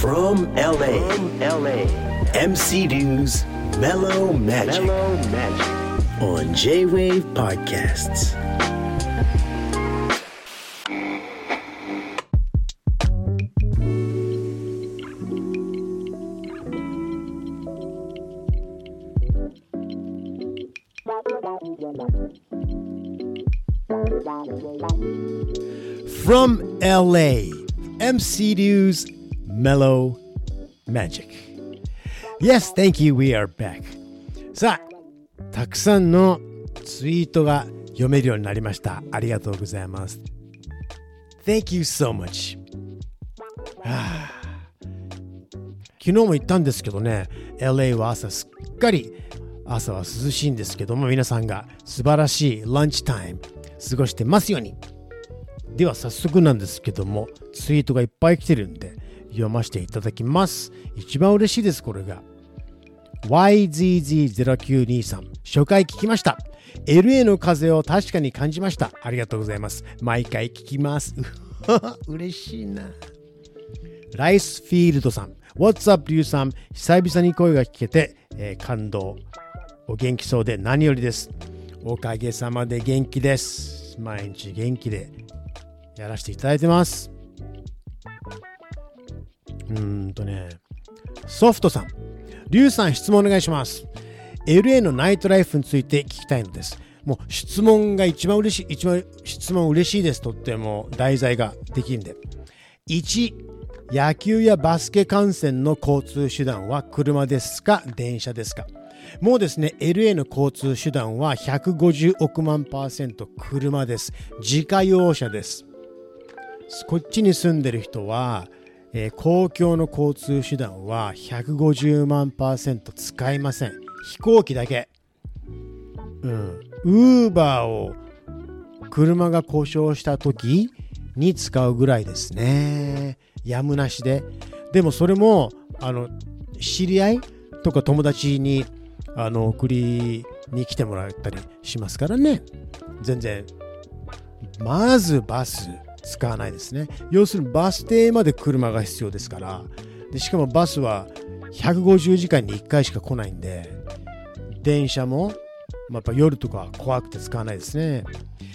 From LA, From LA, MC Dew's Mellow Magic, Mellow Magic. on J Wave Podcasts. From LA, MC Dew's Mellow Magic. Yes, thank you. We are back. さあ、たくさんのツイートが読めるようになりました。ありがとうございます。Thank you so much. は あ昨日も言ったんですけどね、LA は朝すっかり朝は涼しいんですけども、皆さんが素晴らしいランチタイム過ごしてますように。では早速なんですけども、ツイートがいっぱい来てるんで、読ませていただきます。一番嬉しいです、これが。YZZ0923 初回聞きました。LA の風を確かに感じました。ありがとうございます。毎回聞きます。嬉しいな。ライスフィールドさん。What's up リュウさん。久々に声が聞けて、えー感動。お元気そうで何よりです。おかげさまで元気です。毎日元気で。やらせていただいてますうーんとねソフトさんリュウさん質問お願いします。LA のナイトライフについて聞きたいのです。もう質問が一番嬉しい、一番質問嬉しいです。とっても題材ができるんで。1、野球やバスケ観戦の交通手段は車ですか？電車ですか？もうですね、LA の交通手段は150億万パーセント車です。自家用車です。こっちに住んでる人は、えー公共の交通手段は150万パーセント使いません。飛行機だけ。うん。ウーバーを車が故障した時に使うぐらいですね。やむなしで。でもそれも、あの、知り合いとか友達にあの送りに来てもらったりしますからね。全然まずバス使わないですね。要するにバス停まで車が必要ですから。でしかもバスは150時間に1回しか来ないんで、電車も、まあ、やっぱ夜とか怖くて使わないですね。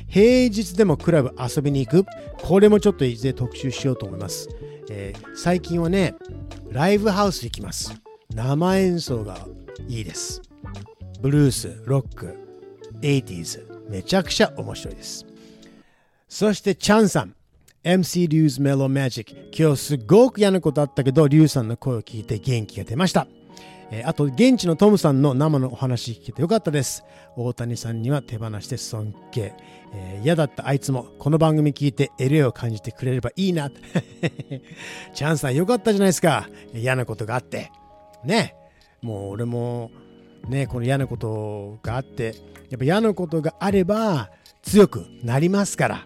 平日でもクラブ遊びに行く。これもちょっといずれ特集しようと思います。えー最近はね、ライブハウス行きます。生演奏がいいです。ブルース、ロック、80s、めちゃくちゃ面白いです。そしてチャンさん。MC リュウズメロマジック。今日すごく嫌なことあったけど、リュウさんの声を聞いて元気が出ました。えーあと、現地のトムさんの生のお話聞けてよかったです。大谷さんには手放して尊敬。えー嫌だったあいつもこの番組聞いて LA を感じてくれればいいな。チャンさんよかったじゃないですか。嫌なことがあって。ね。もう俺もね、この嫌なことがあって、やっぱ嫌なことがあれば強くなりますから。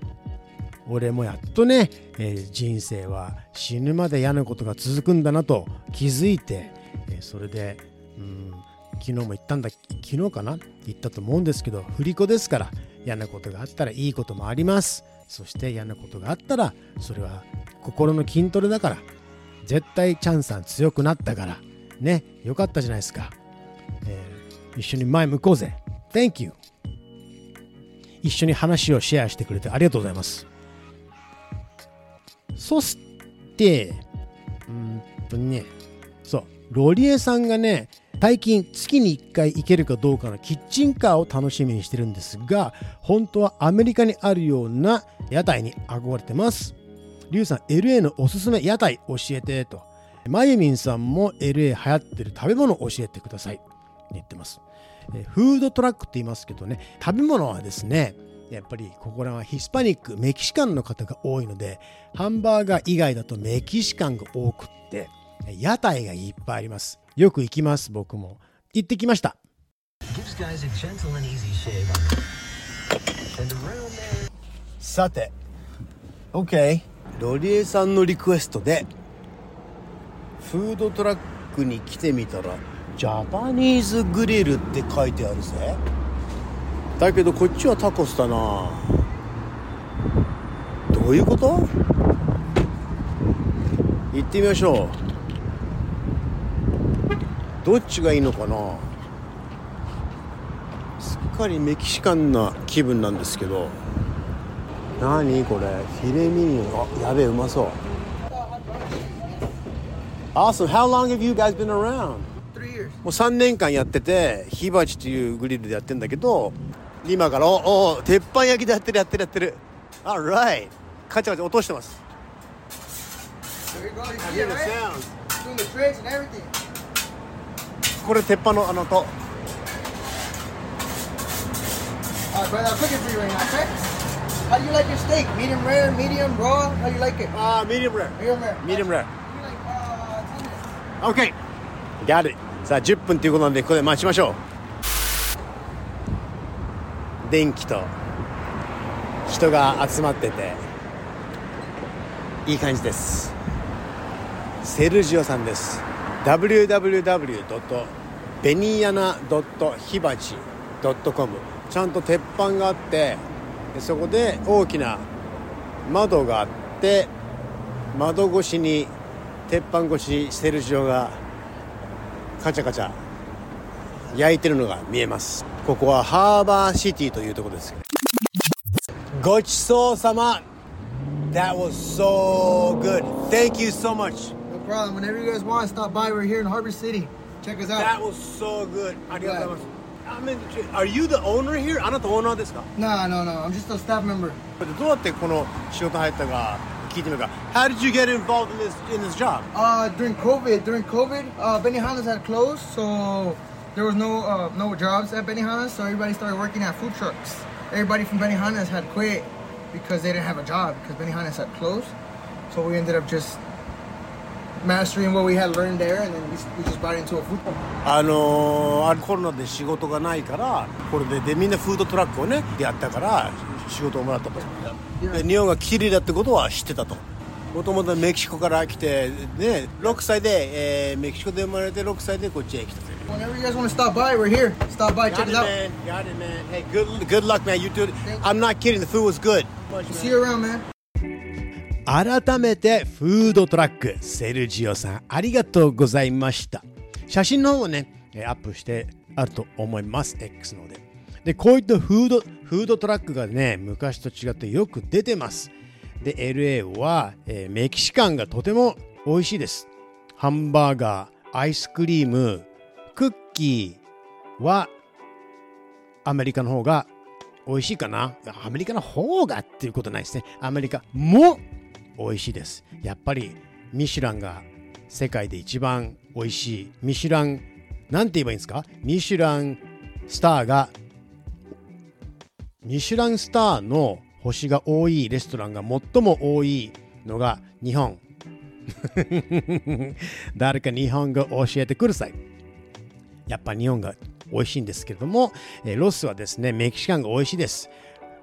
俺もやっとね、えー人生は死ぬまで嫌なことが続くんだなと気づいて、えーそれで、うん、昨日も言ったんだ昨日かな？言ったと思うんですけど振り子ですから嫌なことがあったらいいこともあります。そして嫌なことがあったらそれは心の筋トレだから絶対チャンさん強くなったからねよかったじゃないですか、えー一緒に前向こうぜ。Thank you 一緒に話をシェアしてくれてありがとうございます。そして、うんとね、そう、ロリエさんがね、最近月に1回行けるかどうかのキッチンカーを楽しみにしてるんですが、本当はアメリカにあるような屋台に憧れてます。リュウさん、LA のおすすめ屋台教えてと。まゆみんさんも LA 流行ってる食べ物教えてください。言ってます。フードトラックって言いますけどね、食べ物はですね、やっぱりここらはヒスパニック、メキシカンの方が多いので、ハンバーガー以外だとメキシカンが多くって、屋台がいっぱいあります。よく行きます、僕も。行ってきました。さて、OK。ロリエさんのリクエストで、フードトラックに来てみたら、ジャパニーズグリルって書いてあるぜ。だけどこっちはタコスだな。どういうこと？行ってみましょう。どっちがいいのかな？すっかりメキシカンな気分なんですけど。何これ？フィレミニオ。ンあやべえうまそう。Awesome. How long have you guys been around? Three years. もう3年間やってて火鉢というグリルでやってんだけど今から。おお鉄板焼きでやってるやってるやってる。あっらカチャカチャ落としてます。これ鉄板のあの音。さあ10分ということなんでここで待ちましょう。電気と人が集まってていい感じです。セルジオさんです。www.beniana.hibachi.com ちゃんと鉄板があってそこで大きな窓があって窓越しに鉄板越しセルジオがカチャカチャ焼いてるのが見えます。ここはハーバーシティというところですごちそうさま That was so good Thank you so much No problem. Whenever you guys want, stop by. We're here in Harbor City. Check us That out. was so good ありがとうございます I mean, Are you the owner here? あなたオーナーですか No, no, no. I'm just a staff member. どうやってこの仕事入ったか聞いてみようか How did you get involved in this, in this job? Uh, during COVID, during COVID, uh, Benihana's had closed, so there was no uh, no jobs at Benihana's, so everybody started working at food trucks. Everybody from Benihana's had quit because they didn't have a job because Benihana's had closed. So we ended up just mastering what we had learned there, and then we, we just brought it into a food truck. あのー、あコロナで仕事がないからこれででみんなフードトラックをねやったから仕事をもらったとで日本が綺麗だってことは知ってたともともとメキシコから来てね6歳で、えーメキシコで生まれて6歳でこっちへ来たという Whenever you guys want to stop by, we're here. Stop by, check Got us it, out. man. Got it, man. Hey, good, good luck, man. You do it. I'm not kidding. The food was good. See you around, man. 改めてフードトラックセルジオさんありがとうございました写真の方をねえーアップしてあると思います X のででこういったフードフードトラックがね昔と違ってよく出てますで LA は、えーメキシカンがとても美味しいです。ハンバーガーアイスクリームクッキーはアメリカの方が美味しいかな。アメリカの方がっていうことないですね。アメリカも美味しいです。やっぱりミシュランが世界で一番美味しい。ミシュランなんて言えばいいんですか？ミシュランスターがミシュランスターの星が多いレストランが最も多いのが日本 誰か日本語教えてくださいやっぱ日本が美味しいんですけれども、えロスはですね、メキシカンが美味しいです。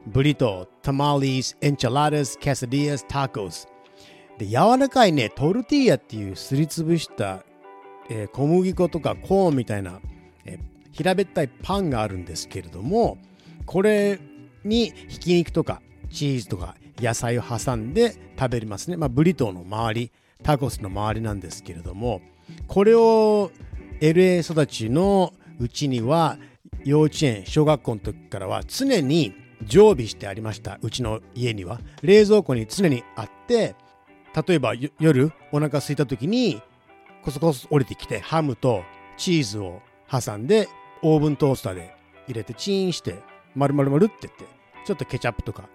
ブリトー、 tamale、 enchiladas、 quesadillas、タコス。で、柔らかいね、トルティーヤっていうすりつぶした、え小麦粉とかコーンみたいな、え平べったいパンがあるんですけれども、これにひき肉とかチーズとか野菜を挟んで食べれますね。まあ、ブリトーの周り、タコスの周りなんですけれども、これを LA 育ちのうちには幼稚園小学校の時からは常に常備してありましたうちの家には冷蔵庫に常にあって例えば夜お腹空いた時にコソコソ降りてきてハムとチーズを挟んでオーブントースターで入れてチンして丸々丸って言ってちょっとケチャップとか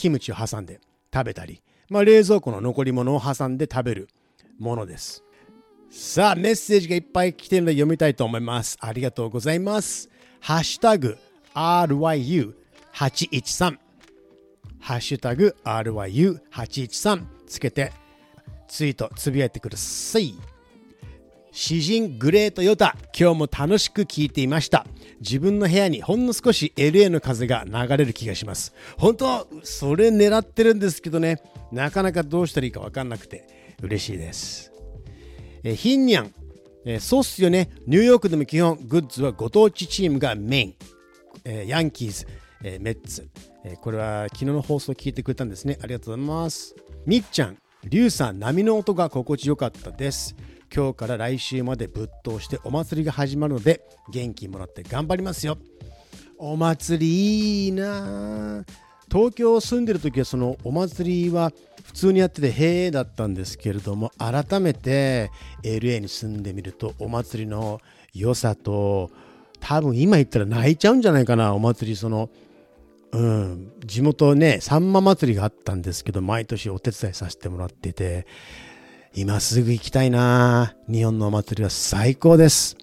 キムチを挟んで食べたり、まあ、冷蔵庫の残り物を挟んで食べるものですさあ、メッセージがいっぱい来てるので読みたいと思います。ありがとうございます。ハッシュタグ RYU813 ハッシュタグ RYU813 つけてツイートつぶやいてください。詩人グレートヨタ今日も楽しく聞いていました。自分の部屋にほんの少し LA の風が流れる気がします。本当それ狙ってるんですけどね。なかなかどうしたらいいか分かんなくて。嬉しいです。えヒンニャン、えそうっすよね。ニューヨークでも基本、グッズはご当地チームがメイン。えヤンキーズ、えメッツ、えこれは昨日の放送を聞いてくれたんですね。ありがとうございます。みっちゃん、リュウさん波の音が心地よかったです。今日から来週までぶっ通してお祭りが始まるので元気もらって頑張りますよ。お祭りいいな。東京住んでる時はそのお祭りは普通にやっててへえだったんですけれども改めて LA に住んでみるとお祭りの良さと多分今言ったら泣いちゃうんじゃないかな。お祭りそのうん地元ねさんま祭りがあったんですけど毎年お手伝いさせてもらってて今すぐ行きたいな日本のお祭りは最高です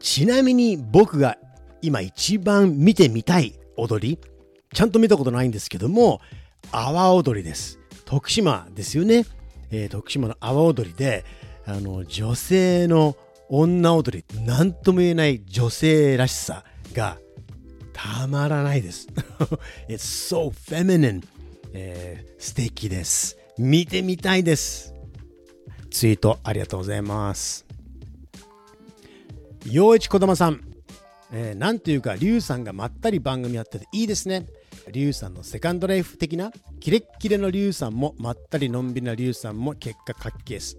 ちなみに僕が今一番見てみたい踊りちゃんと見たことないんですけども阿波踊りです徳島ですよね、えー徳島の阿波踊りであの女性の女踊り何とも言えない女性らしさがたまらないです。It's so feminine、えー素敵です。見てみたいです。ツイートありがとうございます。陽一こだまさん、えーなんていうか、リュウさんがまったり番組やってていいですね。リュウさんのセカンドライフ的な、キレッキレのリュウさんも、まったりのんびりなリュウさんも結果かっけです。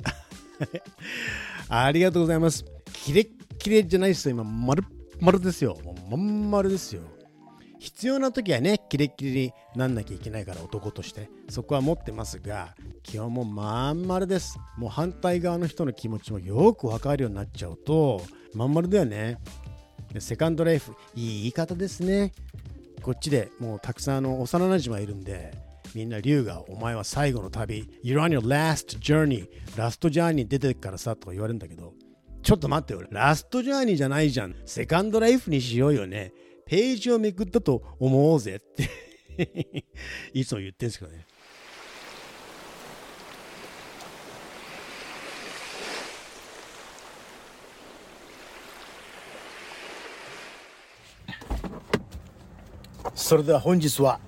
ありがとうございます。キレッキレじゃないですよ。今、丸っ丸ですよ。もうまん丸ですよ。必要な時はね、キレッキレになんなきゃいけないから男として、そこは持ってますが、基本もまん丸です。もう反対側の人の気持ちもよくわかるようになっちゃうと、まん丸だよね。セカンドライフ、いい言い方ですね。こっちでもうたくさんあの幼馴染がいるんで、みんな龍がお前は最後の旅、You're on your last journey、ラストジャーニー出てるからさとか言われるんだけど、ちょっと待ってよ、ラストジャーニーじゃないじゃん。セカンドライフにしようよね。ページをめくったと思おうぜって いつも言ってるんですけどね。それでは本日は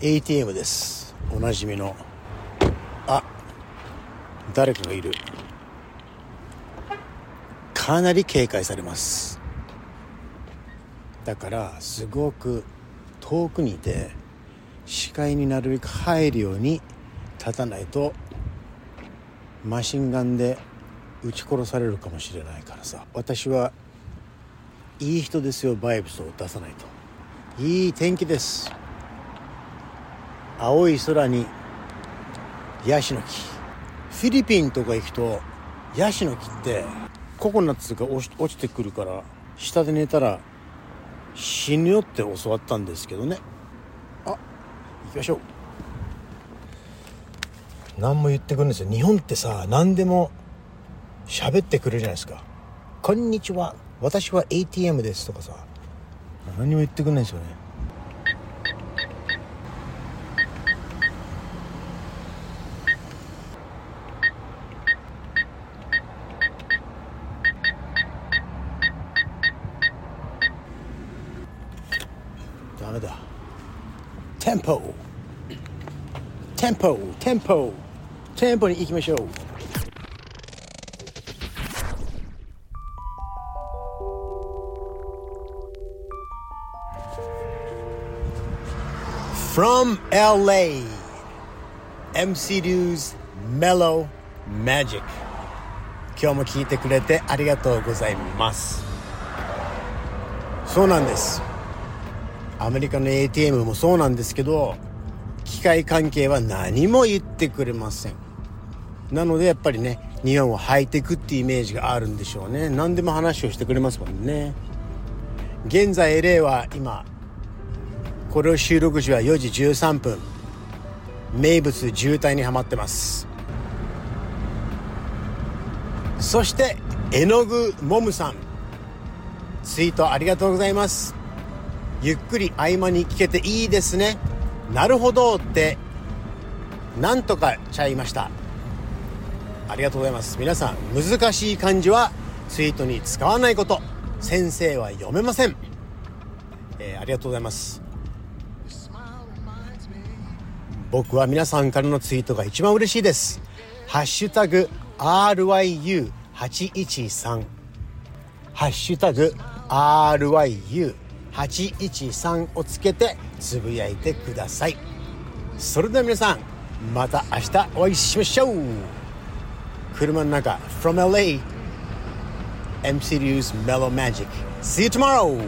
ATM です。おなじみの。あ、誰かがいる。かなり警戒されます。だからすごく遠くにいて視界になるべく入るように立たないとマシンガンで撃ち殺されるかもしれないからさ。私はいい人ですよバイブスを出さないと。いい天気です。青い空にヤシの木。フィリピンとか行くとヤシの木ってココナッツが落ちてくるから下で寝たら死ぬよって教わったんですけどね。あ行きましょう。何も言ってくるんですよ。日本ってさ何でも喋ってくれるじゃないですか「こんにちは。私は ATM です」とかさ。何も言ってくんないんですよねダメだテンポテンポテンポテンポに行きましょう。From LA MC Dew's Mellow Magic. 今日も聞いてくれてありがとうございます。そうなんです。アメリカの ATM もそうなんですけど機械関係は何も言ってくれません。なのでやっぱりね日本はハイテクっていうイメージがあるんでしょうね。何でも話をしてくれますもんね。現在 LA は今これを収録時は4時13分。名物渋滞にはまってます。そして絵の具もむさん。ツイートありがとうございます。ゆっくり合間に聞けていいですね。なるほどってなんとかちゃいました。ありがとうございます。皆さん難しい漢字はツイートに使わないこと。先生は読めません、えーありがとうございます。僕は皆さんからのツイートが一番嬉しいです。ハッシュタグ RYU813 ハッシュタグ RYU813 813をつけてつぶやいてくださいそれでは皆さんまた明日お会いしましょう車の中 From LA MC News Mellow Magic See you tomorrow